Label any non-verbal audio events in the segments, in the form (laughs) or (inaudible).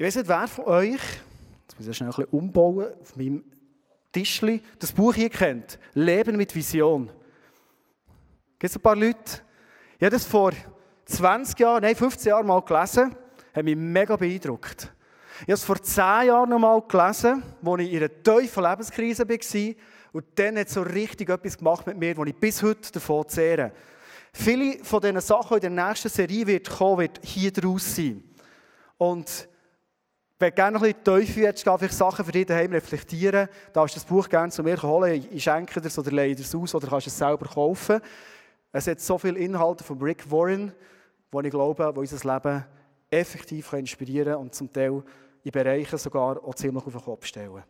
Ich weiß nicht, wer von euch, jetzt muss ich schnell ein bisschen umbauen, auf meinem Tischli, das Buch hier kennt. Leben mit Vision. Gibt es ein paar Leute? Ich habe das vor 20 Jahren, nein, 15 Jahren mal gelesen, hat mich mega beeindruckt. Ich habe es vor 10 Jahren noch mal gelesen, als ich in einer tiefen Lebenskrise war. Und dann hat so richtig etwas gemacht mit mir, wo ich bis heute davon zehre. Viele von diesen Sachen, in der nächsten Serie wird kommen, wird hier draus sein. Und wenn du gerne ein bisschen tiefer jetzt gehen, vielleicht Sachen für dich daheim reflektieren, darfst du das Buch gerne zu mir holen. Ich schenke dir es oder leihe es aus oder kannst es selber kaufen. Es hat so viele Inhalte von Rick Warren, die ich glaube, die unser Leben effektiv inspirieren können und zum Teil in Bereichen sogar auch ziemlich auf den Kopf stellen.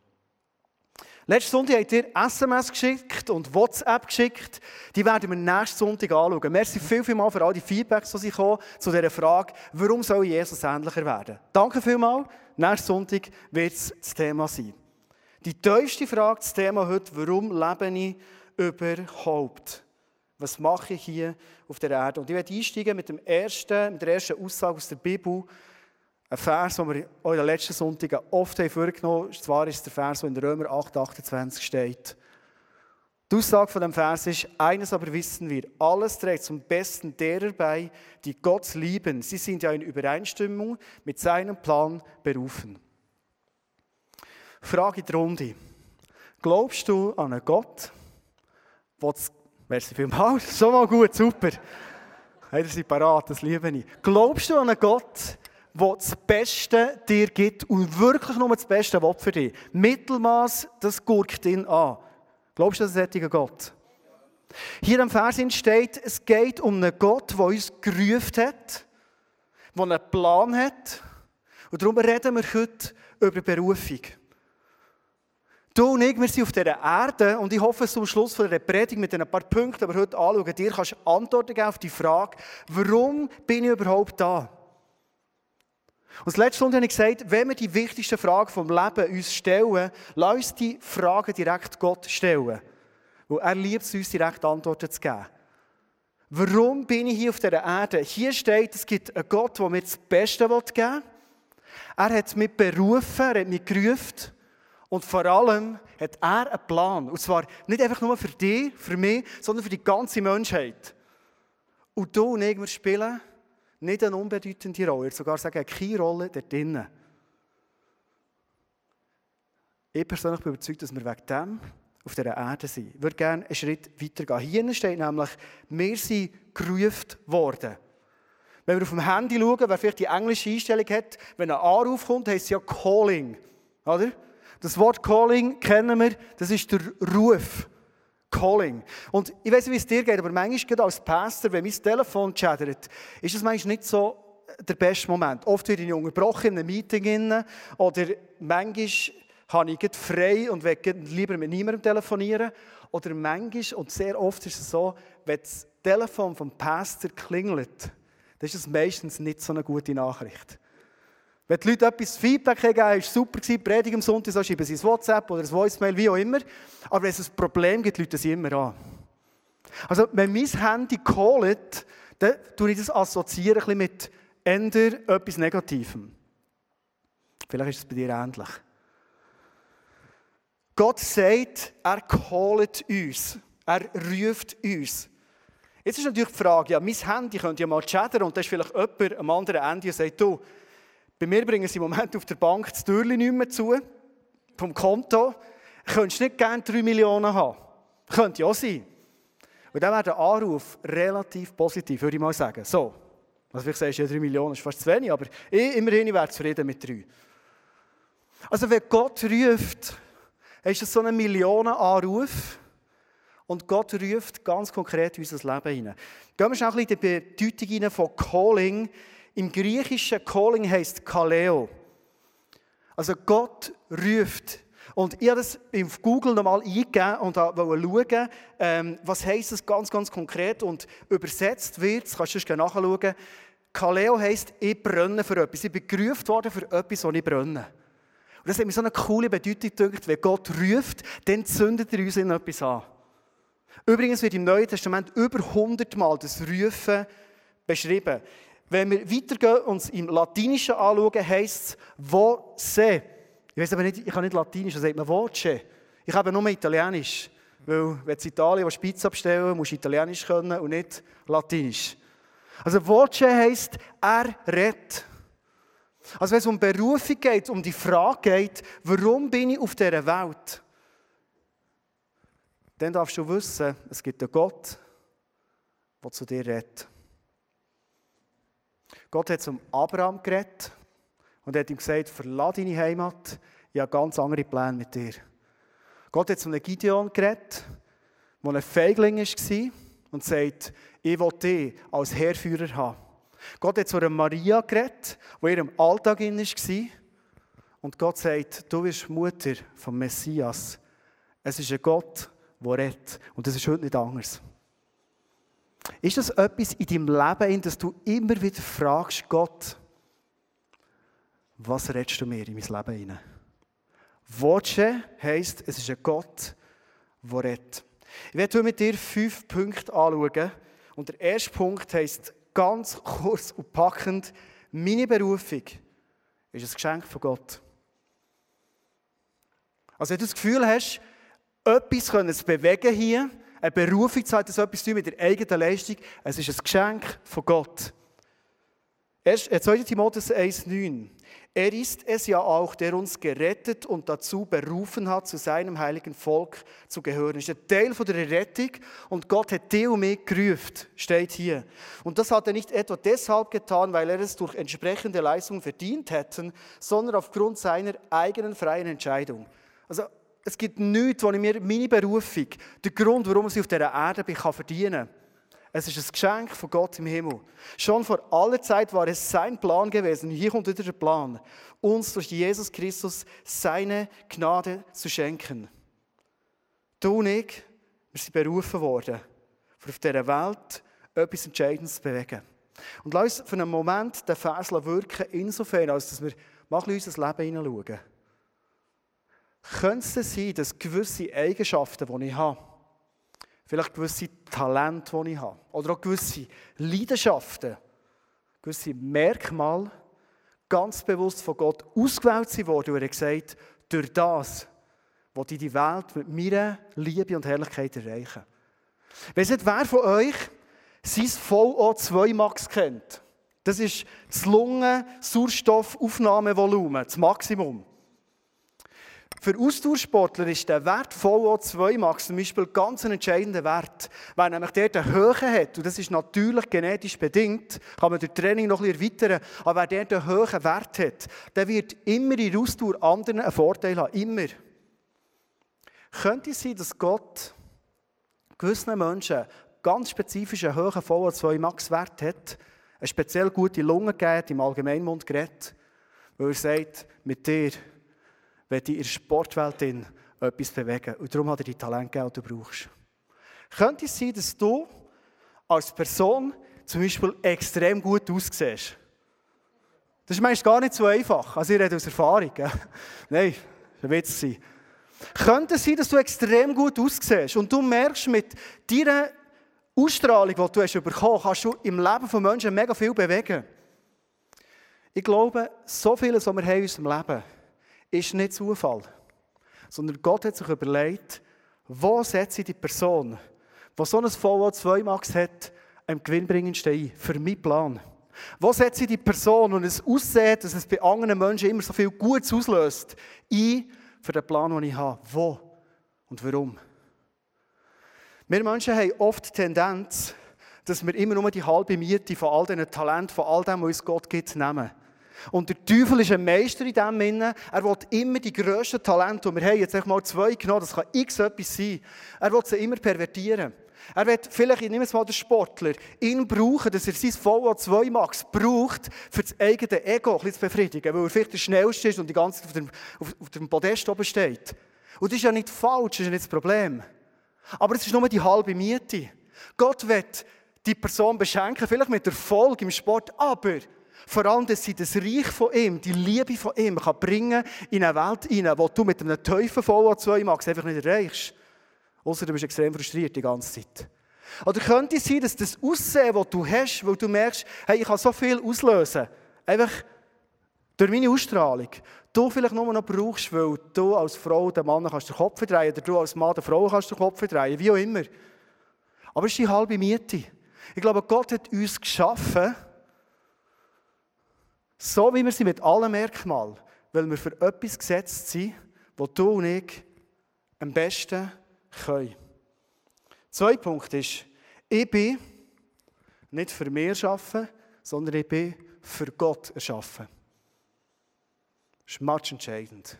Letzten Sonntag habt ihr SMS geschickt und WhatsApp geschickt. Die werden wir nächsten Sonntag anschauen. Merci viel, viel mal für all die Feedbacks, die kommen zu dieser Frage, warum soll Jesus ähnlicher werden? Danke vielmals. Nächsten Sonntag wird es das Thema sein. Die tiefste Frage, das Thema heute, warum lebe ich überhaupt? Was mache ich hier auf der Erde? Und ich werde einsteigen mit, dem ersten, mit der ersten Aussage aus der Bibel. Ein Vers, den wir auch in den letzten Sonntagen oft vorgenommen haben. Zwar ist der Vers, der in Römer 8, 28 steht. Die Aussage von dem Vers ist, eines aber wissen wir, alles trägt zum Besten derer bei, die Gott lieben. Sie sind ja in Übereinstimmung mit seinem Plan berufen. Frage in die Runde. Glaubst du an einen Gott, der Merci. (laughs) Schon mal gut, super. Hey, ihr seid parat, das liebe ich. Glaubst du an einen Gott, der das Beste dir gibt und wirklich nur das Beste will für dich? Mittelmaß, das gurkt ihn an. Glaubst du an einen solchen Gott? Hier im Vers steht, es geht um einen Gott, der uns gerufen hat, der einen Plan hat. Und darum reden wir heute über Berufung. Du und ich, wir sind auf dieser Erde und ich hoffe, zum Schluss von der Predigt mit ein paar Punkten, die wir heute anschauen, dir kannst Antworten geben auf die Frage, warum bin ich überhaupt da? Und das letzte Stunde habe ich gesagt, wenn wir die wichtigsten Fragen vom Leben uns stellen, lass uns die Fragen direkt Gott stellen. Weil er liebt es, uns direkt Antworten zu geben. Warum bin ich hier auf dieser Erde? Hier steht, es gibt einen Gott, der mir das Beste geben will. Er hat mich berufen, er hat mich gerufen. Und vor allem hat er einen Plan. Und zwar nicht einfach nur für dich, für mich, sondern für die ganze Menschheit. Und du und ich, wir spielen nicht eine unbedeutende Rolle, sogar sagen, keine Rolle da drinnen. Ich persönlich bin überzeugt, dass wir wegen dem auf dieser Erde sind. Ich würde gerne einen Schritt weiter gehen. Hier steht nämlich, wir sind gerufen worden. Wenn wir auf dem Handy schauen, wer vielleicht die englische Einstellung hat, wenn ein Anruf kommt, heisst es ja Calling. Oder? Das Wort Calling kennen wir, das ist der Ruf. Calling. Und ich weiß nicht, wie es dir geht, aber manchmal als Pastor, wenn mein Telefon chattert, ist das manchmal nicht so der beste Moment. Oft werde ich unterbrochen in einem Meeting oder manchmal habe ich frei und will lieber mit niemandem telefonieren. Oder manchmal, und sehr oft ist es so, wenn das Telefon vom Pastor klingelt, dann ist das meistens nicht so eine gute Nachricht. Wenn die Leute etwas Feedback geben, es super, Predigt am Sonntag, so schreiben sie ein WhatsApp oder ein Voicemail, wie auch immer. Aber wenn es ein Problem gibt, Leute sie immer an. Also, wenn mein Handy callt, dann tue ich das assoziieren mit änder etwas Negativem. Vielleicht ist es bei dir ähnlich. Gott sagt, er callt uns. Er ruft uns. Jetzt ist natürlich die Frage, ja, mein Handy könnte ja mal chattern und da ist vielleicht jemand am anderen Ende und sagt, du, bei mir bringen sie im Moment auf der Bank das Türchen nicht mehr zu, vom Konto. Könntest nicht gerne 3 Millionen haben? Könnte ja sein. Und dann wäre der Anruf relativ positiv, würde ich mal sagen. So. Also vielleicht sagst du, ja, 3 Millionen ist fast zu wenig, aber ich, immerhin wäre zufrieden mit 3. Also wenn Gott ruft, ist das so ein Millionenanruf und Gott ruft ganz konkret in unser Leben hinein. Gehen wir schnell in die Bedeutung von Calling im Griechischen Calling heißt Kaleo. Also Gott ruft. Und ich habe das auf Google nochmal eingegeben und wollte schauen, ähm, was heisst das ganz, ganz konkret und übersetzt wird, das kannst du gerne nachschauen. Kaleo heisst, ich brenne für etwas. Ich bin gerufen worden für etwas, wo ich brenne. Und das hat mir so eine coole Bedeutung gedacht, wenn Gott ruft, dann zündet er uns in etwas an. Übrigens wird im Neuen Testament über 100 Mal das Rufen beschrieben. Wenn wir weitergehen und uns im Latinischen anschauen, heisst es «voce». Ich weiß aber nicht, ich kann nicht Latinisch, was sagt man «voce». Ich habe nur Italienisch. Weil, wenn du in Italien Pizza bestellen musst du Italienisch können und nicht Latinisch. Also «voce» heisst «er redet». Also wenn es um Berufung geht, um die Frage geht, warum bin ich auf dieser Welt, dann darfst du wissen, es gibt einen Gott, der zu dir redet. Gott hat zum Abraham geredet und hat ihm gesagt, verlasse deine Heimat, ich habe ganz andere Pläne mit dir. Gott hat zum Gideon geredet, der ein Feigling war und sagt, ich will dich als Heerführer haben. Gott hat zu einer Maria geredet, die in ihrem Alltag war. Und Gott sagt, du bist Mutter vom Messias. Es ist ein Gott, der redet. Und das ist heute nicht anders. Ist das etwas in deinem Leben, dass du immer wieder fragst, Gott, was redest du mir in mein Leben hinein? Voce heisst, es ist ein Gott, der redet. Ich werde mit dir fünf Punkte anschauen. Und der erste Punkt heisst ganz (laughs) kurz und packend, meine Berufung ist ein Geschenk von Gott. Also wenn du das Gefühl hast, etwas zu bewegen hier, eine Berufung zu haben, das etwas zu tun mit der eigenen Leistung, es ist ein Geschenk von Gott. 2. Timotheus 1,9. Er ist es ja auch, der uns gerettet und dazu berufen hat, zu seinem heiligen Volk zu gehören. Das ist ein Teil von der Rettung und Gott hat dich und mich gerufen, steht hier. Und das hat er nicht etwa deshalb getan, weil er es durch entsprechende Leistungen verdient hätten, sondern aufgrund seiner eigenen freien Entscheidung. Also es gibt nichts, wo ich mir meine Berufung, der Grund, warum ich auf dieser Erde bin, verdienen kann. Es ist ein Geschenk von Gott im Himmel. Schon vor aller Zeit war es sein Plan gewesen. Hier kommt wieder der Plan, uns durch Jesus Christus seine Gnade zu schenken. Du und ich, wir sind berufen worden, auf dieser Welt etwas Entscheidendes zu bewegen. Und lass uns für einen Moment den Vers wirken, insofern, als dass wir mal in unser Leben hineinschauen. Könnte es sein, dass gewisse Eigenschaften, die ich habe, vielleicht gewisse Talente, die ich habe, oder auch gewisse Leidenschaften, gewisse Merkmale, ganz bewusst von Gott ausgewählt worden und er hat gesagt, durch das will ich die Welt mit meiner Liebe und Herrlichkeit erreichen. Weißt nicht, wer von euch sein VO2 Max kennt? Das ist das Lungen-Sauerstoffaufnahmevolumen, das Maximum. Für Austauschsportler ist der Wert VO2 Max zum Beispiel ganz ein entscheidender Wert. Weil nämlich der eine Höhe hat, und das ist natürlich genetisch bedingt, kann man durch Training noch bisschen erweitern, aber wer der einen hohen Wert hat, der wird immer in der Ausdauer anderen einen Vorteil haben. Immer. Könnte es sein, dass Gott gewissen Menschen ganz spezifisch einen hohen VO2 Max Wert hat, eine speziell gute Lunge gegeben, im Allgemeinmund geredet, weil er sagt, mit dir wenn in der Sportwelt etwas bewegen. Und darum hat er die Talente du brauchst. Könnte es sein, dass du als Person zum Beispiel extrem gut aussiehst? Das ist meist gar nicht so einfach. Also ich rede aus Erfahrung. (laughs) Nein, das wird es sein. Könnte es sein, dass du extrem gut aussiehst und du merkst mit deiner Ausstrahlung, die du hast bekommen, kannst du im Leben von Menschen mega viel bewegen. Ich glaube, so vieles, was wir haben in unserem Leben ist nicht Zufall, sondern Gott hat sich überlegt, wo setze ich die Person, die so ein VO2 Max hat, am gewinnbringendsten ein, für meinen Plan. Wo setze ich die Person, und es aussieht, dass es bei anderen Menschen immer so viel Gutes auslöst, ein für den Plan, den ich habe? Wo und warum? Wir Menschen haben oft die Tendenz, dass wir immer nur die halbe Miete von all diesen Talenten, von all dem, was uns Gott gibt, nehmen. Und der Teufel ist ein Meister in dem Sinne. Er will immer die grössten Talente, die wir haben, jetzt mal zwei genommen, das kann x etwas sein. Er will sie immer pervertieren. Er wird vielleicht, ich nehme es mal den Sportler, ihn brauchen, dass er sein VO2 Max braucht, für das eigene Ego ein zu befriedigen, weil er vielleicht der Schnellste ist und die ganze Zeit auf dem, auf, auf dem Podest oben steht. Und das ist ja nicht falsch, das ist ja nicht das Problem. Aber es ist nur die halbe Miete. Gott wird die Person beschenken, vielleicht mit Erfolg im Sport, aber vor allem, dass sie das Reich von ihm, die Liebe von ihm kann bringen in eine Welt hinein, wo du mit einem Teufel voll zwei Max einfach nicht erreichst. Außer du bist extrem frustriert die ganze Zeit. Oder könnte es sein, dass das Aussehen, das du hast, weil du merkst, hey, ich kann so viel auslösen, einfach durch meine Ausstrahlung, du vielleicht nur noch brauchst, weil du als Frau den Mann kannst den Kopf drehen oder du als Mann der Frau kannst den Kopf drehen, wie auch immer. Aber es ist die halbe Miete. Ich glaube, Gott hat uns geschaffen, so wie wir sind mit allen Merkmalen, weil wir für etwas gesetzt sind, wo du und ich am besten können. Zweiter Punkt ist, ich bin nicht für mehr erschaffen, sondern ich bin für Gott erschaffen. Das ist much entscheidend.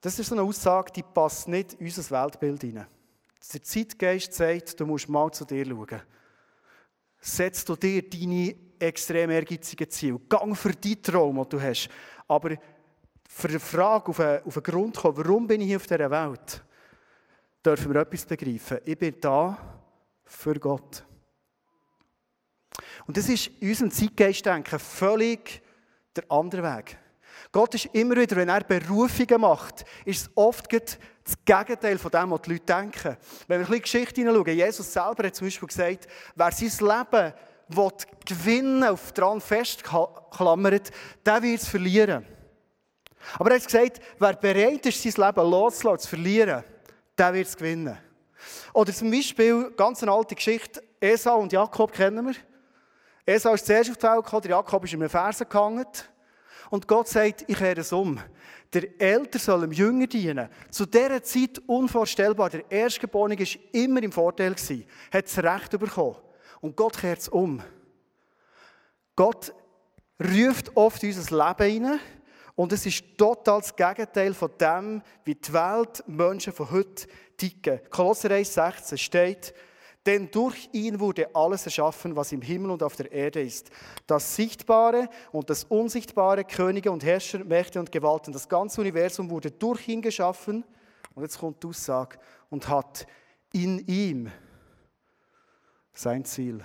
Das ist so eine Aussage, die passt nicht in unser Weltbild hinein. Der Zeitgeist sagt, du musst mal zu dir schauen. Setzt du dir deine extrem ehrgeizigen Ziele. Gang für deinen Traum, den du hast. Aber für die Frage auf einen, auf einen Grund kommen, warum bin ich hier auf dieser Welt, dürfen wir etwas begreifen. Ich bin da für Gott. Und das ist in unserem Zeitgeistdenken völlig der andere Weg. Gott ist immer wieder, wenn er Berufungen macht, ist es oft das Gegenteil von dem, was die Leute denken. Wenn wir ein bisschen Geschichte hineinschauen, Jesus selber hat zum Beispiel gesagt, wer sein Leben will gewinnen, auf dran festklammert, der wird es verlieren. Aber er hat gesagt, wer bereit ist, sein Leben loszulassen, zu verlieren, der wird es gewinnen. Oder zum Beispiel, ganz eine alte Geschichte, Esau und Jakob kennen wir. Esau ist zuerst auf die Welt gekommen, Jakob ist in einem Fersen gehangen. Und Gott sagt, ich kehre es um. Der Älter soll dem Jünger dienen. Zu dieser Zeit unvorstellbar. Der Erstgeborene war immer im Vorteil, hat das Recht bekommen. Und Gott kehrt es um. Gott ruft oft unser Leben hinein und es ist total das Gegenteil von dem, wie die Welt Menschen von heute ticken. Kolosser 1,16 steht, denn durch ihn wurde alles erschaffen, was im Himmel und auf der Erde ist. Das Sichtbare und das Unsichtbare, Könige und Herrscher, Mächte und Gewalten. Das ganze Universum wurde durch ihn geschaffen. Und jetzt kommt die Aussage und hat in ihm sein Ziel.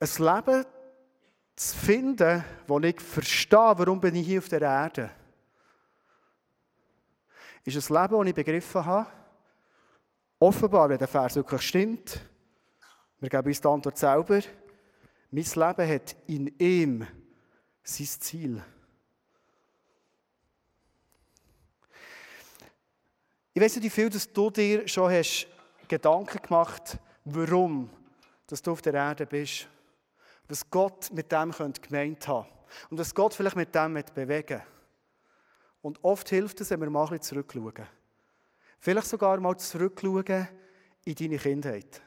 Ein Leben zu finden, wo ich verstehe, warum bin ich hier auf der Erde, ist ein Leben, das ich begriffen habe. Offenbar, wenn der Vers wirklich stimmt, wir geben uns die Antwort selber, mein Leben hat in ihm sein Ziel. Ich weiß nicht, wie viel dass du dir schon hast Gedanken gemacht, warum dass du auf der Erde bist was Gott mit dem gemeint haben könnte. Und was Gott vielleicht mit dem bewegen Und oft hilft es, wenn wir mal ein bisschen zurückschauen. Vielleicht sogar mal zurückschauen in deine Kindheit.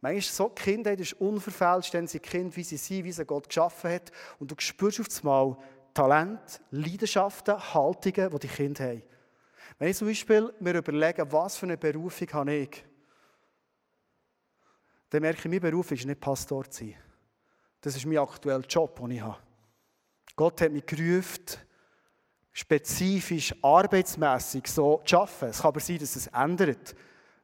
Manchmal so, die Kindheit ist unverfälscht, denn sie Kind, wie sie sind, wie sie Gott geschaffen hat. Und du spürst auf einmal Talent, Leidenschaften, Haltungen, die die Kinder haben. Wenn ich zum Beispiel mir überlege, was für eine Berufung habe ich, dann merke ich, mein Beruf ist nicht Pastor zu sein. Das ist mein aktueller Job, den ich habe. Gott hat mich gerufen, spezifisch, arbeitsmässig so zu arbeiten. Es kann aber sein, dass es ändert.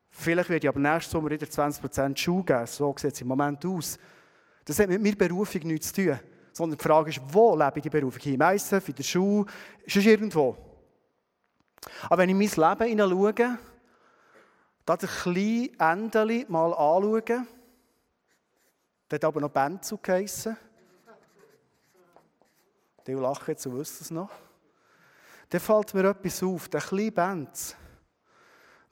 Vielleicht werde ich aber nächsten Sommer wieder 20% Schuhe geben. So sieht es im Moment aus. Das hat mit meiner Berufung nichts zu tun. Sondern die Frage ist, wo lebe ich die Berufung? Hier im ISF, in der Schule, ist irgendwo? Aber wenn ich mein Leben hineinschaue, da ein kleines Ende mal anschauen, der hat aber noch Benzo geheissen. Die lachen jetzt, so wissen es noch. Dann fällt mir etwas auf, der kleine Benz.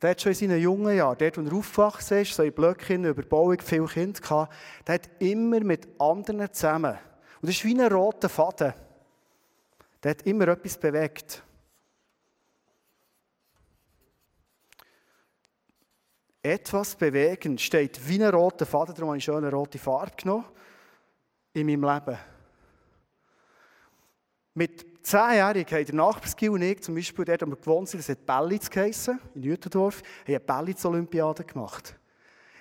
Der hat schon in seinen jungen Jahren, dort, wo er aufgewachsen ist, so in Blöcken, Überbauung, viele Kinder gehabt, der hat immer mit anderen zusammen. Und das ist wie ein roter Faden. Der hat immer etwas bewegt. Etwas bewegen steht wie ein roter Faden, darum habe ich schon eine rote Farbe genommen, in meinem Leben. Mit zehnjährig haben der Nachbarsgil und ich zum Beispiel dort, wo wir gewohnt sind, das hat Bellitz geheissen, in Jütendorf, haben eine Bellitz-Olympiade gemacht.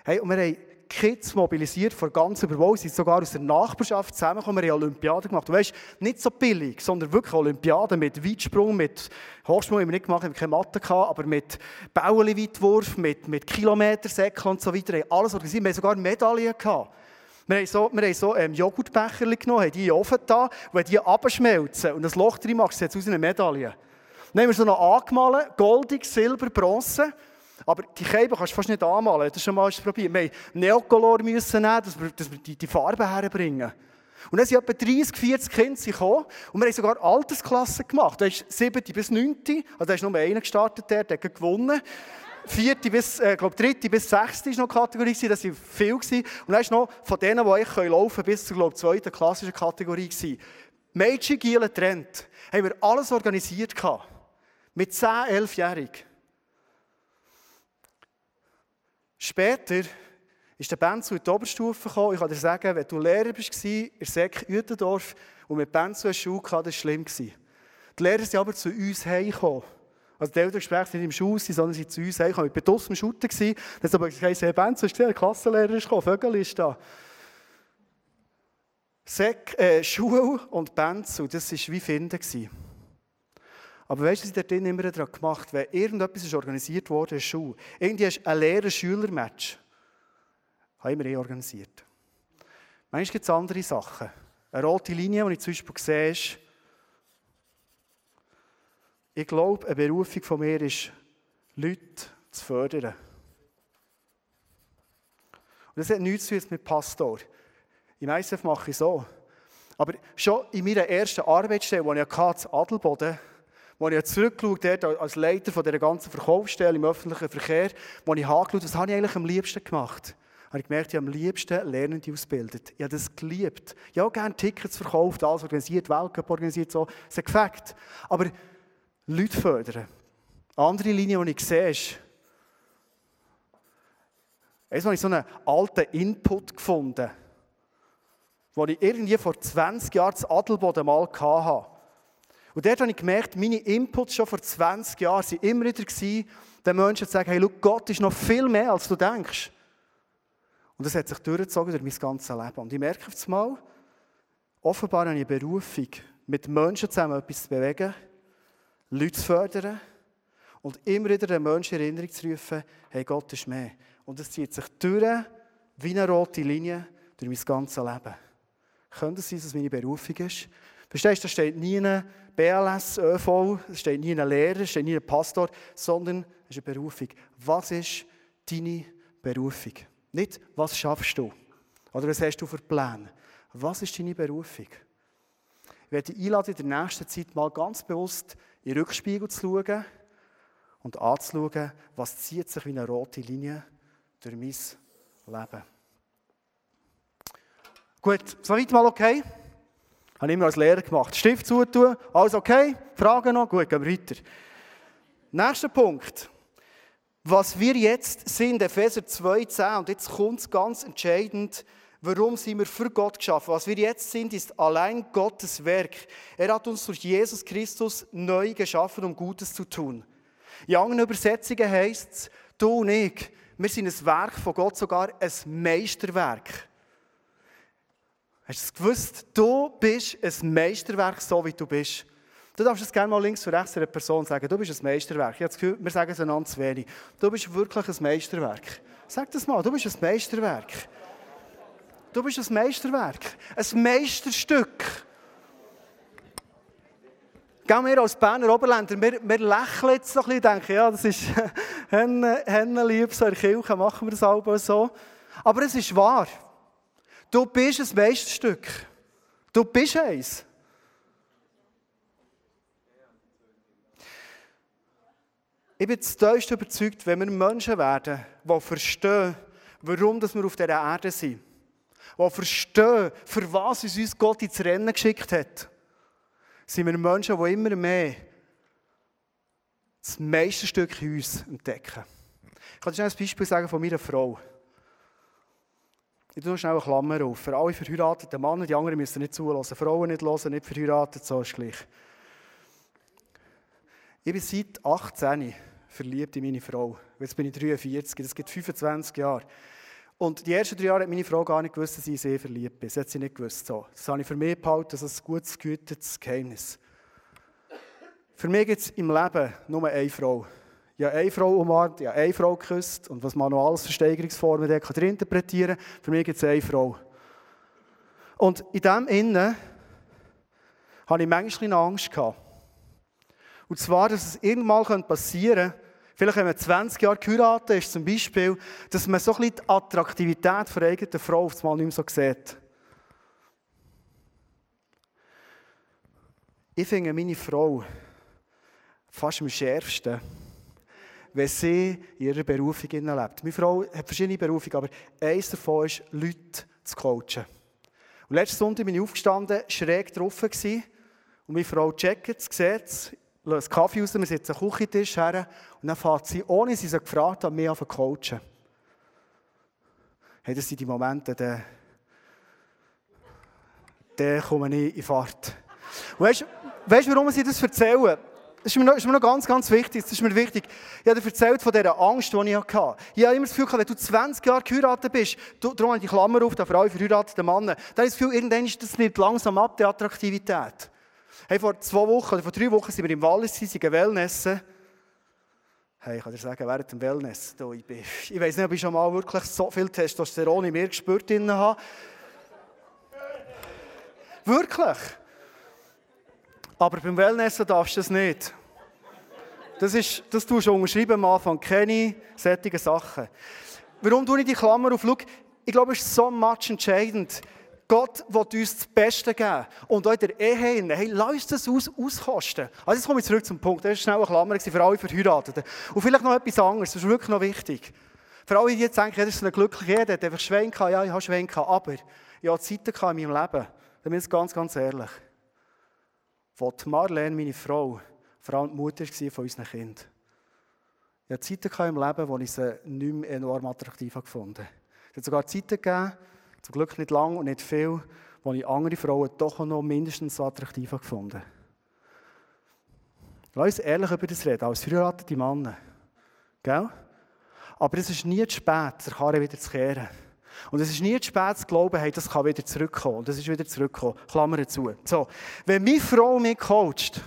Hey, und wir haben Kids mobilisiert von ganz überall, sind sogar aus der Nachbarschaft zusammengekommen, wir haben Olympiaden gemacht. Du weißt, nicht so billig, sondern wirklich Olympiaden mit Weitsprung, mit Hochsprung haben wir nicht gemacht, wir haben keine Matte gehabt, aber mit Bauenweitwurf, mit, mit Kilometersäckeln und so weiter, wir haben alles organisiert, wir haben sogar Medaillen gehabt. Wir haben so, wir haben so ähm, Joghurtbecher genommen, haben die in den Ofen da und die abschmelzen und ein Loch drin machst, es aus wie eine Medaille. Dann haben wir so noch angemalt, goldig, silber, bronze. Aber die Käbe kannst du fast nicht anmalen. Das schon mal probiert. Wir mussten Neocolor nehmen, dass wir, dass wir die, die Farbe herbringen. Und dann sind etwa 30, 40 Kinder gekommen und wir haben sogar Altersklassen gemacht. Da ist 7. bis 9. Also da ist nur einer gestartet, der, hat gewonnen. Vierte bis, äh, glaube dritte bis sechste war noch Kategorie, das waren viel. Gewesen. Und dann ist noch von denen, die ich laufen können, bis zur, glaube zweiten klassischen Kategorie gewesen. Mädchen, Gielen, Trend. Haben wir alles organisiert gehabt. Mit 10, 11-Jährigen. Später ist der Benzo in die Oberstufe gekommen. Ich kann dir sagen, wenn du Lehrer warst in der Sek Uetendorf und mit Benzo eine Schule hatte, das schlimm. Die Lehrer sind aber zu uns heimgekommen. Also die Elterngespräche sind nicht im Schule, sondern sie zu uns heimgekommen. Ich war draussen im Shooter. Dann hat aber gesagt, hey Benzo, gesehen, der Klassenlehrer ist gekommen, Vögel ist da. Sek, äh, Schule und Benzo, das war wie Finden. Gewesen. Aber weißt du, was ich dort immer daran gemacht Wenn irgendetwas ist organisiert wurde in der Schule, irgendwie du ein Lehrer-Schüler-Match, haben wir eh organisiert. Manchmal gibt es andere Sachen. Eine rote Linie, die ich zum Beispiel sehe, ist, ich glaube, eine Berufung von mir ist, Leute zu fördern. Und das hat nichts zu tun mit Pastor. Im ISF mache ich so. Aber schon in meiner ersten Arbeitsstelle, die ich hatte, Adelboden, wo ich zurückschaue, dort als Leiter von dieser ganzen Verkaufsstelle im öffentlichen Verkehr, wo ich angeschaut was habe ich eigentlich am liebsten gemacht? habe ich gemerkt, ich habe am liebsten Lernende ausgebildet. Ich habe das geliebt. Ich habe auch gerne Tickets verkauft, alles organisiert, Weltcup organisiert, so. Das hat gefällt. Aber Leute fördern. Andere Linie, die ich sehe, ist, habe ich so einen alten Input gefunden, den ich irgendwie vor 20 Jahren zu Adelboden mal hatte. Und dort habe ich gemerkt, meine Inputs schon vor 20 Jahren waren immer wieder, den Menschen zu sagen, hey, look, Gott ist noch viel mehr, als du denkst. Und das hat sich durchgezogen durch mein ganzes Leben. Und ich merke auf einmal, offenbar habe ich eine Berufung, mit Menschen zusammen etwas zu bewegen, Leute zu fördern und immer wieder den Menschen in Erinnerung zu rufen, hey, Gott ist mehr. Und es zieht sich durch wie eine rote Linie durch mein ganzes Leben. Könnte es sein, dass es meine Berufung ist? Verstehst du, da steht nie BLS, ÖV, es steht nie ein Lehrer, es steht nie ein Pastor, sondern es ist eine Berufung. Was ist deine Berufung? Nicht, was schaffst du? Oder was hast du für Pläne? Was ist deine Berufung? Ich werde dich einladen, in der nächsten Zeit mal ganz bewusst in den Rückspiegel zu schauen und anzuschauen, was zieht sich wie eine rote Linie durch mein Leben. Gut, soweit mal okay? Habe ich immer als Lehrer gemacht. Stift zutun, alles okay? Fragen noch? Gut, gehen wir weiter. Nächster Punkt. Was wir jetzt sind, Epheser 2,10, und jetzt kommt es ganz entscheidend, warum sind wir für Gott geschaffen? Was wir jetzt sind, ist allein Gottes Werk. Er hat uns durch Jesus Christus neu geschaffen, um Gutes zu tun. In anderen Übersetzungen heißt es, du und ich, wir sind ein Werk von Gott, sogar ein Meisterwerk. Hast du es gewusst? Du bist ein Meisterwerk, so wie du bist. Du darfst es gerne mal links und rechts einer Person sagen, du bist ein Meisterwerk. Ich habe das Gefühl, wir sagen es einander zu wenig. Du bist wirklich ein Meisterwerk. Sag das mal, du bist ein Meisterwerk. Du bist ein Meisterwerk. Ein Meisterstück. Gehen wir als Berner Oberländer, wir, wir lächeln jetzt so ein bisschen, denken, ja, das ist (laughs) Hennenlieb, so in der Kirche machen wir das auch so. Aber es ist wahr. Du bist ein Meisterstück. Du bist eins. Ich bin zutiefst überzeugt, wenn wir Menschen werden, die verstehen, warum wir auf dieser Erde sind, die verstehen, für was uns Gott ins Rennen geschickt hat, sind wir Menschen, die immer mehr das meiste Stück in uns entdecken. Ich kann dir ein Beispiel sagen von meiner Frau. Ich tue schnell eine Klammer auf. Für alle verheirateten Männer, die anderen müssen nicht zulassen. Frauen nicht hören, nicht verheiratet, so ist gleich. Ich bin seit 18 verliebt in meine Frau. Jetzt bin ich 43, das gibt 25 Jahre. Und die ersten drei Jahre hat meine Frau gar nicht gewusst, dass ich sehr verliebt bin. Das hat sie nicht gewusst. Das habe ich für mich behalten, das ist ein gutes, gehütetes Geheimnis. Für mich gibt es im Leben nur eine Frau. Ich habe eine Frau umarmt, ich habe eine Frau geküsst und was man noch alles für Steigerungsformen interpretieren kann, für mich gibt es eine Frau. Und in dem Innen habe ich manchmal Angst. Und zwar, dass es irgendwann passieren könnte, vielleicht wenn man 20 Jahre geheiratet ist, zum Beispiel, dass man so ein bisschen die Attraktivität der eigenen Frau auf einmal nicht mehr so sieht. Ich finde meine Frau fast am schärfsten, wenn sie in ihrer Berufung lebt. Meine Frau hat verschiedene Berufungen, aber eines davon ist, Leute zu coachen. Und letzten Sonntag bin ich aufgestanden, schräg drauf gewesen, und meine Frau checkt es, sieht es, löst Kaffee raus, wir sitzen am Küchentisch her, und dann fährt sie, ohne sie sie gefragt hat, mich an zu coachen. Hey, das sind die Momente, da, da komme ich in Fahrt. weißt du, warum ich das erzähle? Das ist mir, noch, ist mir noch ganz, ganz wichtig. Das ist mir wichtig. Ich habe dir erzählt von dieser Angst, die ich hatte. Ich habe immer das Gefühl, wenn du 20 Jahre geheiratet bist, du, darum habe ich die Klammer auf, der Frau verheirateten Mann, dann ich das Gefühl, irgendwann ist das nicht langsam ab, die Attraktivität. Hey, vor zwei Wochen oder vor drei Wochen sind wir im Wallis, sind Wellnessen. Hey, ich kann dir sagen, während dem Wellness, da, ich, bin, ich weiß nicht, ob ich schon mal wirklich so viel Testosteron in mir gespürt habe. Wirklich. Aber beim Wellnessen darfst du das nicht. Das, ist, das tust du unterschreiben am Anfang. Keine solche Sachen. Warum tue ich die Klammer auf? Schau, ich glaube, es ist so much entscheidend. Gott will uns das Beste geben. Und auch der Ehe, hey, lass uns das aus, auskosten. Also jetzt komme ich zurück zum Punkt. Das war schnell eine Klammer für alle Verheirateten. Und vielleicht noch etwas anderes, das ist wirklich noch wichtig. Für alle, die jetzt denken, das ist ein glücklicher Ehe, der einfach Schwein gehabt. Ja, ich habe Schwein gehabt, aber ich hatte Zeiten in meinem Leben. Da bin ich ganz, ganz ehrlich wo Marlene, meine Frau, vor allem die Mutter war von unseren Kindern. Ich hatte Zeiten im Leben, wo ich sie nicht mehr enorm attraktiv fand. Es hat sogar Zeiten gegeben, zum Glück nicht lang und nicht viel, wo ich andere Frauen doch noch mindestens so attraktiv fand. Lass uns ehrlich über das reden, als verheiratete Männer. Gell? Aber es ist nie zu spät, der Karre wieder zu kehren. Und es ist nie zu spät zu glauben, hey, das kann wieder zurückkommen. Und das ist wieder zurückkommen. Klammer zu. So, wenn meine Frau mich coacht,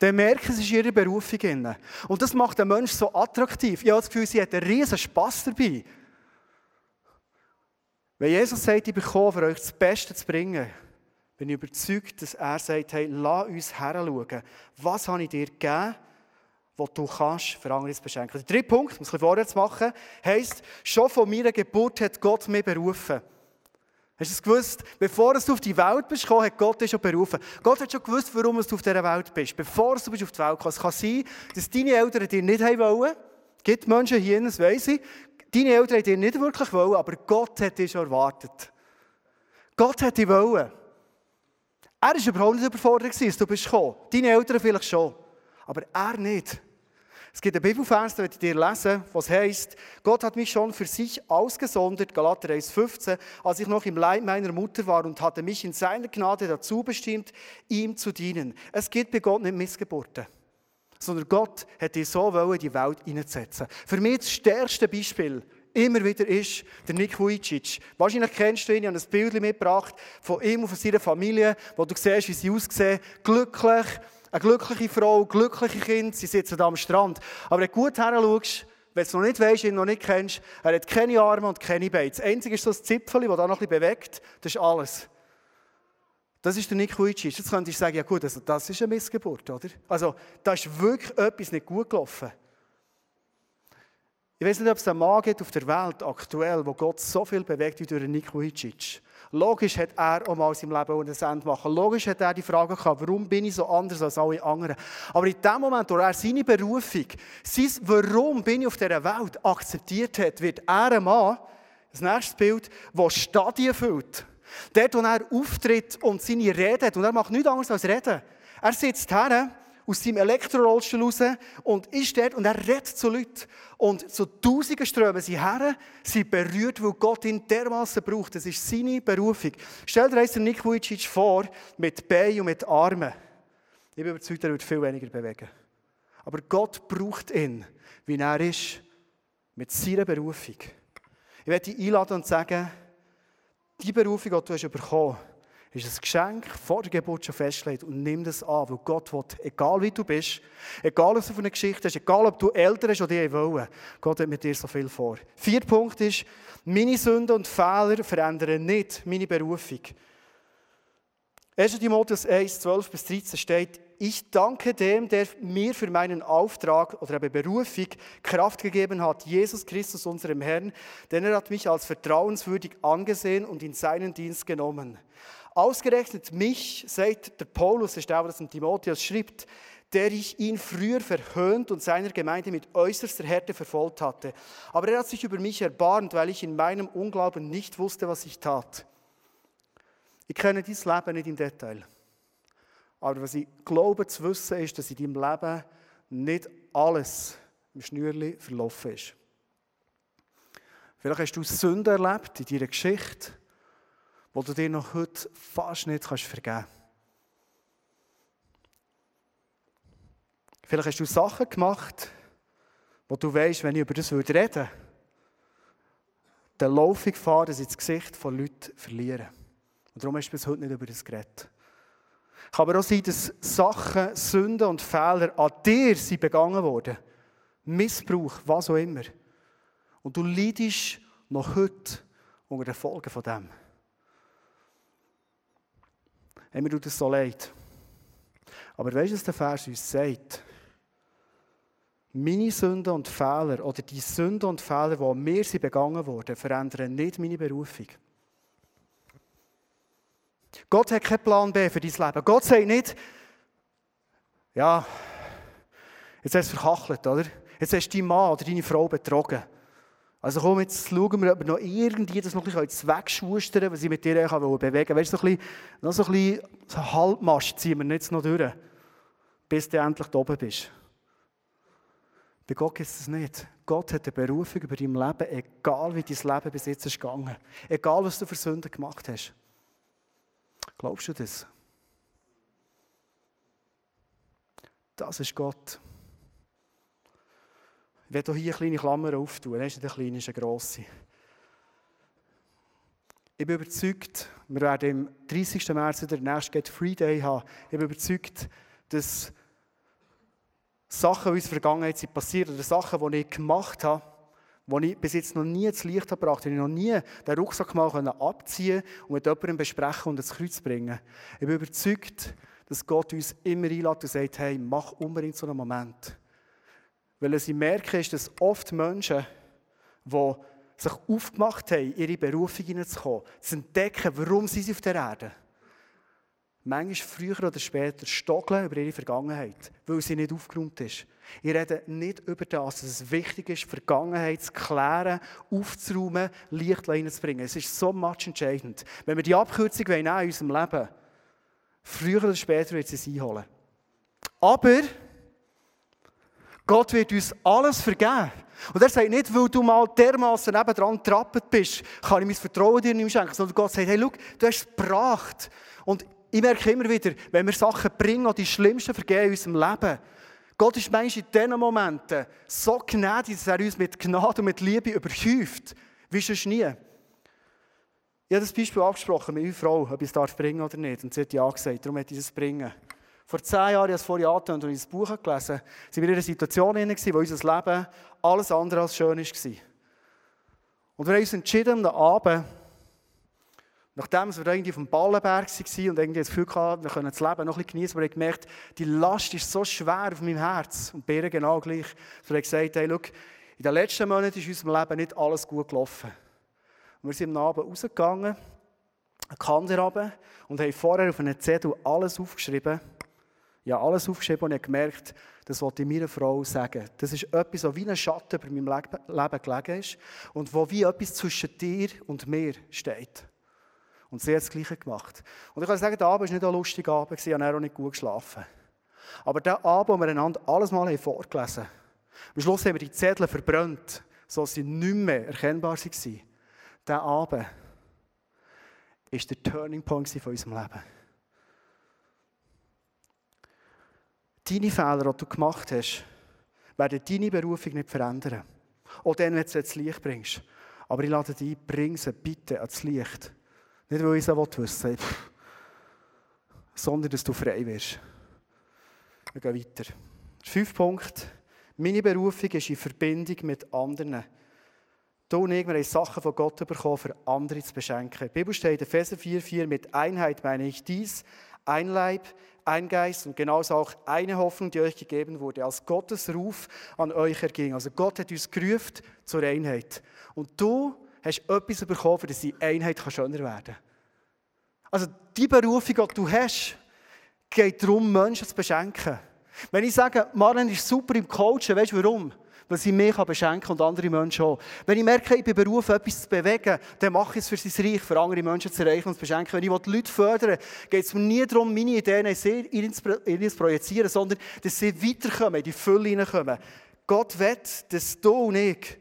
dann merken sie in ihrer Berufung. Und das macht den Menschen so attraktiv. Ich habe das Gefühl, sie hat einen riesen Spass dabei. Wenn Jesus sagt, ich bekomme für euch das Beste zu bringen, bin ich überzeugt, dass er sagt, hey, lass uns heranschauen. Was habe ich dir gegeben? wo du kannst für andere zu beschenken. Der dritte Punkt, um es ein bisschen vorwärts machen, heisst, schon von meiner Geburt hat Gott mich berufen. Hast du es gewusst? Bevor du auf die Welt bist gekommen, hat Gott dich schon berufen. Gott hat schon gewusst, warum du auf dieser Welt bist. Bevor du auf die Welt kommst. Es kann sein, dass deine Eltern dir nicht wollen. Es gibt Menschen hier, das weiss ich. Deine Eltern haben dir nicht wirklich wollen, aber Gott hat dich schon erwartet. Gott hat dich wollen. Er war überhaupt nicht überfordert, als du bist gekommen. Deine Eltern vielleicht schon. Aber er nicht. Es gibt einen Bibelvers, den ich dir lesen, was heißt: Gott hat mich schon für sich ausgesondert, Galater 1,15, als ich noch im Leib meiner Mutter war und hatte mich in seiner Gnade dazu bestimmt, ihm zu dienen. Es geht bei Gott nicht Missgeburten, sondern Gott hat dir so wollen, die Welt hineinzusetzen. Für mich das stärkste Beispiel immer wieder ist der Nick Vujicic. Wahrscheinlich kennst du ihn, ich habe ein Bild mitgebracht von ihm und von seiner Familie, wo du siehst, wie sie aussehen, glücklich, eine glückliche Frau, glückliche Kinder, sie sitzen da am Strand. Aber wenn du gut her schaust, wenn du es noch nicht weißt, ihn noch nicht kennst, er hat keine Arme und keine Beine. Das Einzige ist so das Zipfel, das da noch ein bisschen bewegt. Das ist alles. Das ist der Nick Vujicic. Jetzt könntest du sagen, ja gut, also das ist eine Missgeburt, oder? Also, da ist wirklich etwas nicht gut gelaufen. Ich weiß nicht, ob es einen Mann gibt auf der Welt aktuell, wo Gott so viel bewegt wie durch Nick Vujicic. Logisch hat er auch mal in seinem Leben ein Ende machen. Logisch hat er die Frage gehabt, warum bin ich so anders als alle anderen. Aber in dem Moment, wo er seine Berufung, sein Warum bin ich auf dieser Welt akzeptiert hat, wird er ein Mann, das nächste Bild, der Stadien füllt. Dort, wo er auftritt und seine Rede hat, und er macht nichts anderes als reden. Er sitzt her aus seinem Elektrorollstuhl raus und ist dort und er redet zu Leuten. Und so Tausende strömen sie her, sie berührt, weil Gott ihn dermaßen braucht. Das ist seine Berufung. Stell dir jetzt Nick Vujicic vor, mit Beinen und mit Armen. Ich bin überzeugt, er wird viel weniger bewegen. Aber Gott braucht ihn, wie er ist, mit seiner Berufung. Ich werde dich einladen und sagen, die Berufung, die du hast bekommen hast, ist ein Geschenk vor der Geburt schon festgelegt und nimm das an, weil Gott will, egal wie du bist, egal was du für eine Geschichte hast, egal ob du Eltern hast oder die wollen, Gott hat mit dir so viel vor. Vier Punkt ist, meine Sünden und Fehler verändern nicht meine Berufung. 1. Timotheus 1, 12 bis 13 steht, ich danke dem, der mir für meinen Auftrag oder eben Berufung Kraft gegeben hat, Jesus Christus, unserem Herrn, denn er hat mich als vertrauenswürdig angesehen und in seinen Dienst genommen. Ausgerechnet mich, sagt der Paulus, der der das in Timotheus schreibt, der ich ihn früher verhöhnt und seiner Gemeinde mit äußerster Härte verfolgt hatte. Aber er hat sich über mich erbarmt, weil ich in meinem Unglauben nicht wusste, was ich tat. Ich kenne dieses Leben nicht im Detail. Aber was ich glaube zu wissen, ist, dass in deinem Leben nicht alles im Schnürli verlaufen ist. Vielleicht hast du Sünden erlebt in deiner Geschichte, wo du dir noch heute fast nicht vergeben kannst. Vielleicht hast du Sachen gemacht, wo du weißt, wenn ich über das reden würde, dann laufe ich Gefahr, dass ich das Gesicht von Leuten verliere. Und darum hast du bis heute nicht über das geredet. Es kann aber auch sein, dass Sachen, Sünden und Fehler an dir sind begangen wurden. Missbrauch, was auch immer. Und du leidest noch heute unter den Folgen von dem. Hey, mir tut das so leid. Aber weißt du, was der Vers uns sagt? Meine Sünden und Fehler oder die Sünden und Fehler, die an mir sind begangen wurden, verändern nicht meine Berufung. Gott hat keinen Plan B für dein Leben. Gott sagt nicht, ja, jetzt hast du es verkachelt, oder? Jetzt hast du deinen Mann oder deine Frau betrogen. Also komm, jetzt schauen wir, ob wir noch irgendwie das noch ein bisschen wegschustern was ich mit dir bewegen will. Weißt du, so ein bisschen, noch so ein bisschen Halbmast ziehen wir jetzt noch durch, bis du endlich da oben bist. Bei Gott ist es nicht. Gott hat eine Berufung über dein Leben, egal wie dein Leben bis jetzt ist gegangen. Egal, was du für Sünden gemacht hast. Glaubst du das? Das ist Gott. Ich werde hier eine kleine Klammer auftun. Das ist nicht eine kleine, ist eine grosse. Ich bin überzeugt, wir werden am 30. März wieder den nächsten Get Free Day haben. Ich bin überzeugt, dass Sachen, die in der Vergangenheit sind passiert oder Sachen, die ich gemacht habe, die ich bis jetzt noch nie ins Licht gebracht habe, ich noch nie den Rucksack mal abziehen und mit jemandem besprechen und ins Kreuz bringen. Ich bin überzeugt, dass Gott uns immer einlädt und sagt, hey, mach unbedingt so einen Moment. Weil was ich merke, ist, dass oft Menschen, die sich aufgemacht haben, ihre Berufung hineinzukommen, zu entdecken, warum sie auf der Erde manchmal früher oder später stockeln über ihre Vergangenheit, weil sie nicht aufgeräumt ist. Ich rede nicht über das, dass es wichtig ist, Vergangenheit zu klären, aufzuräumen, Licht reinzubringen. Es ist so much entscheidend. Wenn wir die Abkürzung wollen, in unserem Leben, früher oder später wird sie es einholen. Aber Gott wird uns alles vergeben. Und er sagt nicht, weil du mal dermaßen nebendran getrappelt bist, kann ich mein Vertrauen dir nicht mehr schenken, sondern Gott sagt, hey, schau, du hast es gebracht. Und ich merke immer wieder, wenn wir Sachen bringen, die schlimmsten vergehen in unserem Leben, Gott ist manchmal in diesen Momenten so gnädig, dass er uns mit Gnade und mit Liebe überhäuft, wie sonst nie. Ich habe das Beispiel angesprochen mit meiner Frau, ob ich es darf bringen oder nicht. Und sie hat ja gesagt, darum möchte ich es bringen. Vor zehn Jahren, habe es vorhin angetönt und ich das Buch gelesen, waren wir in einer Situation, in der unser Leben alles andere als schön war. Und wir haben uns entschieden, am Abend, Nachdem wir irgendwie vom Ballenberg waren und irgendwie das Gefühl hatten, wir können das Leben noch ein bisschen genießen, haben wir gemerkt, die Last ist so schwer auf meinem Herz. Und Bären genau gleich. Wir haben gesagt, hey, look, in den letzten Monaten ist in unserem Leben nicht alles gut gelaufen. Und wir sind am Abend rausgegangen, eine Kante runter und haben vorher auf einem Zettel alles aufgeschrieben. Ja, alles aufgeschrieben und ich gemerkt, das wollte ich meiner Frau sagen. Das ist etwas, was wie ein Schatten über meinem Leben gelegen ist und wo wie etwas zwischen dir und mir steht. Und sie hat das Gleiche gemacht. Und ich kann sagen, der Abend war nicht ein lustiger Abend, ich habe auch nicht gut geschlafen. Aber der Abend, wo wir einander alles mal vorgelesen haben, am Schluss haben wir die Zettel verbrannt, sodass sie nicht mehr erkennbar waren. Dieser Abend war der Turning Point von unserem Leben. Deine Fehler, die du gemacht hast, werden deine Berufung nicht verändern. Auch dann, wenn du sie ins Licht bringst. Aber ich lade dich ein, bring sie bitte ans Licht. Nicht, weil ich es wissen will, sondern dass du frei wirst. Wir gehen weiter. Fünf Punkt. Meine Berufung ist in Verbindung mit anderen. Du und ich, wir haben Sachen von Gott bekommen, für andere zu beschenken. Die Bibel steht in Epheser 4,4, mit Einheit meine ich dies. Ein Leib, ein Geist und genauso auch eine Hoffnung, die euch gegeben wurde, als Gottes Ruf an euch erging. Also Gott hat uns gerufen zur Einheit. Und du hast etwas bekommen, für dass die Einheit schöner werden kann. Also die Berufung, die du hast, geht darum, Menschen zu beschenken. Wenn ich sage, Marlen ist super im Coachen, weißt du warum? Weil sie mich beschenken kann und andere Menschen auch. Wenn ich merke, ich bin berufen, etwas zu bewegen, dann mache ich es für sein Reich, für andere Menschen zu erreichen und zu beschenken. Wenn ich die Leute fördern geht es mir nie darum, meine Ideen in zu projizieren, sondern dass sie weiterkommen, in die Fülle hineinkommen. Gott will, dass du und ich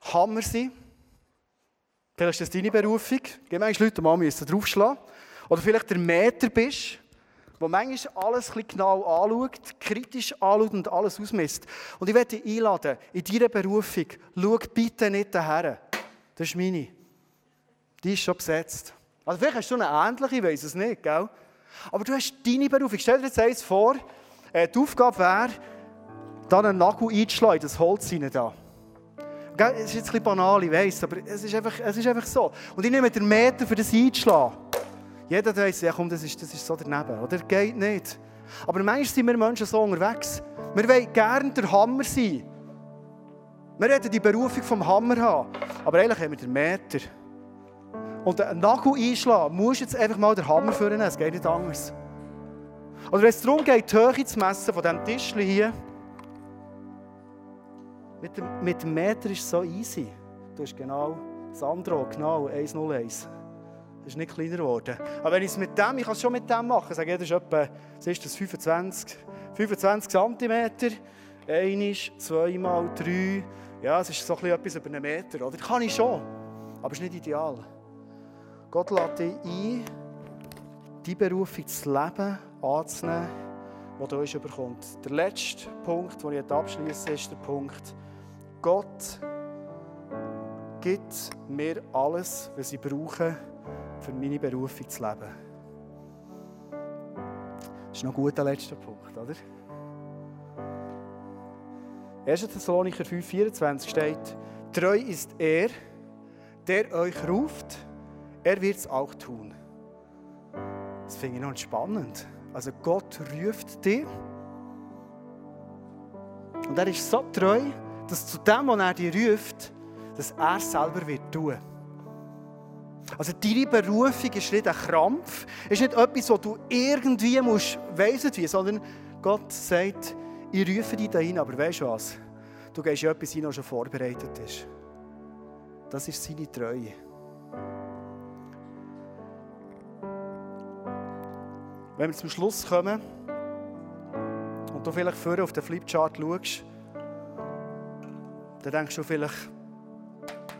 Hammer sind. Vielleicht ist das deine Berufung. Gib manchmal Leute mal draufschlagen. Oder vielleicht der Meter bist, wo manchmal alles ein genau anschaut, kritisch anschaut und alles ausmisst. Und ich werde dich einladen, in deiner Berufung, schau bitte nicht daher. Das ist meine. Die ist schon besetzt. Also vielleicht hast du eine ähnliche, ich weiß es nicht, gell? Aber du hast deine Berufung. Stell dir jetzt eins vor, äh, die Aufgabe wäre, da einen Nagel einzuschlagen, das Holz rein da. Es ist jetzt ein bisschen banal, ich weiss, aber es ist, einfach, es ist einfach so. Und ich nehme den Meter, für das einzuschlagen. Jeder weiss, ja komm, das ist, das ist so daneben, oder? Geht nicht. Aber manchmal sind wir Menschen so unterwegs. Wir wollen gerne der Hammer sein. Wir wollen die Berufung vom Hammer haben. Aber eigentlich haben wir den Meter. Und einen Nagel einschlagen, musst jetzt einfach mal den Hammer führen. Es geht nicht anders. Oder wenn es darum geht, die Höhe zu messen von diesem Tisch hier, mit dem, mit dem Meter ist es so easy. Du hast genau Sandro, genau 101. Das ist nicht kleiner geworden. Aber wenn ich es mit dem, ich kann es schon mit dem machen, sage das ist etwa, was ist das, 25, 25 cm, einisch, zweimal, drei, ja, es ist so ein etwas über einen Meter, oder? Kann ich schon, aber es ist nicht ideal. Gott lädt dich ein, die Berufung zu leben, anzunehmen, die du uns überkommt. Der letzte Punkt, den ich abschließe, ist der Punkt, Gott gibt mir alles, was ich brauche, für meine Berufung zu leben. Das ist noch ein guter letzter Punkt, oder? 1. Thessalonicher 5,24 steht: Treu ist er, der euch ruft, er wird es auch tun. Das finde ich noch spannend. Also Gott ruft dich und er ist so treu, dass zu dem, was er dich ruft, dass er selber wird tun. Also deine Berufung ist nicht ein Krampf, ist nicht etwas, was du irgendwie musst, weiss wie, sondern Gott sagt, ich rufe dich dahin, aber weißt du was? Du gehst ja etwas hin, was schon vorbereitet ist. Das ist seine Treue. Wenn wir zum Schluss kommen und du vielleicht vorher auf den Flipchart schaust, dann denkst du vielleicht,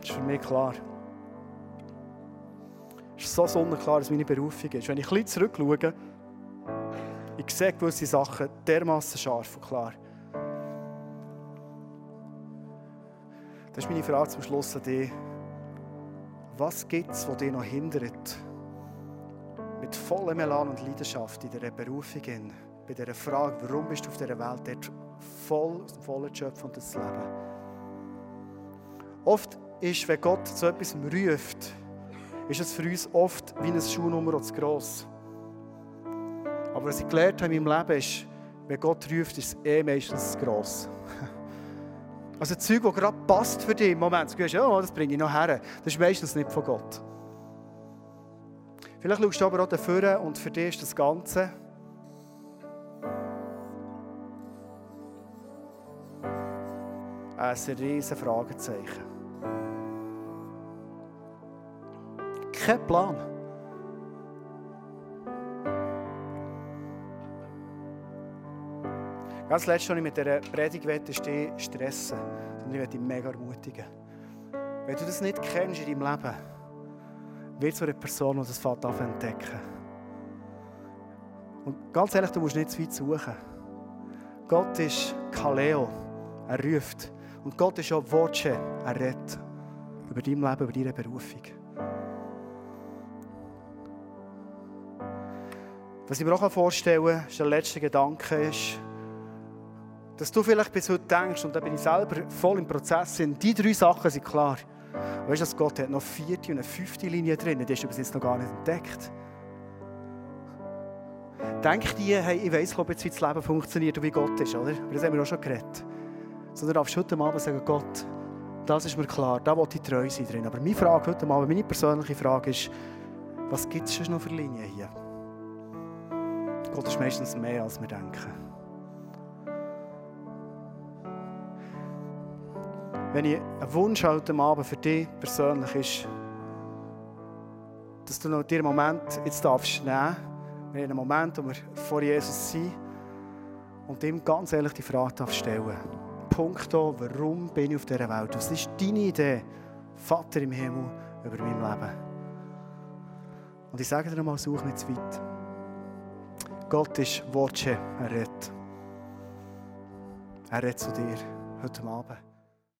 das ist für mich klar. Es ist so sonnenklar, dass meine Berufung ist. Wenn ich ein bisschen zurückschaue, ich sehe gewisse Sachen dermaßen scharf und klar. Das ist meine Frage zum Schluss an dich. Was gibt es, was dich noch hindert, mit vollem Elan und Leidenschaft in dieser Berufung, in, bei dieser Frage, warum bist du auf dieser Welt, dort voll, voller Schöpfen und das Leben? Oft ist, wenn Gott zu etwas ruft, ist es für uns oft wie ein Schuhnummer zu gross. Aber was ich gelernt habe in meinem Leben ist, wenn Gott ruft, ist es eh meistens zu gross. (laughs) Also Zeug, das gerade passt für dich im Moment. Du sagst, ja, das bringe ich noch her. Das ist meistens nicht von Gott. Vielleicht schaust du aber auch dafür und für dich ist das Ganze ein riesen Fragezeichen. Kein Plan. Ganz letztes, was ich mit dieser Predigt möchte, ist dich stressen. Und ich möchte dich mega ermutigen. Wenn du das nicht kennst in deinem Leben, wird so eine Person, die das Vater entdecken. Und ganz ehrlich, du musst nicht zu weit suchen. Gott ist Kaleo. Er ruft. Und Gott ist auch Voce, er redet über dein Leben, über deine Berufung. Was ich mir auch vorstellen kann, ist der letzte Gedanke, ist, dass du vielleicht bis heute denkst, und da bin ich selber voll im Prozess, sind die drei Sachen sind klar. Weißt du, dass Gott hat noch eine vierte und eine fünfte Linie drin, die hast du bis jetzt noch gar nicht entdeckt. denk dir, hey, ich weiss, glaube jetzt, wie das Leben funktioniert und wie Gott ist, oder? Das haben wir auch schon geredet. Sondern darfst heute Abend sagen, Gott, das ist mir klar, da will ich treu sein drin. Aber meine Frage heute Abend, meine persönliche Frage ist, was gibt es noch für Linien hier? Gott ist meistens mehr, als wir denken. Wenn ich einen Wunsch heute Abend für dich persönlich ist, dass du noch dir einen Moment jetzt darfst nehmen, wir haben einen Moment, wo wir vor Jesus sind und ihm ganz ehrlich die Frage darfst stellen. Punkt warum bin ich auf dieser Welt? Was ist deine Idee, Vater im Himmel, über mein Leben? Und ich sage dir nochmal, such nicht zu weit. Gott ist Voce, er redet. Er redet zu dir heute Abend.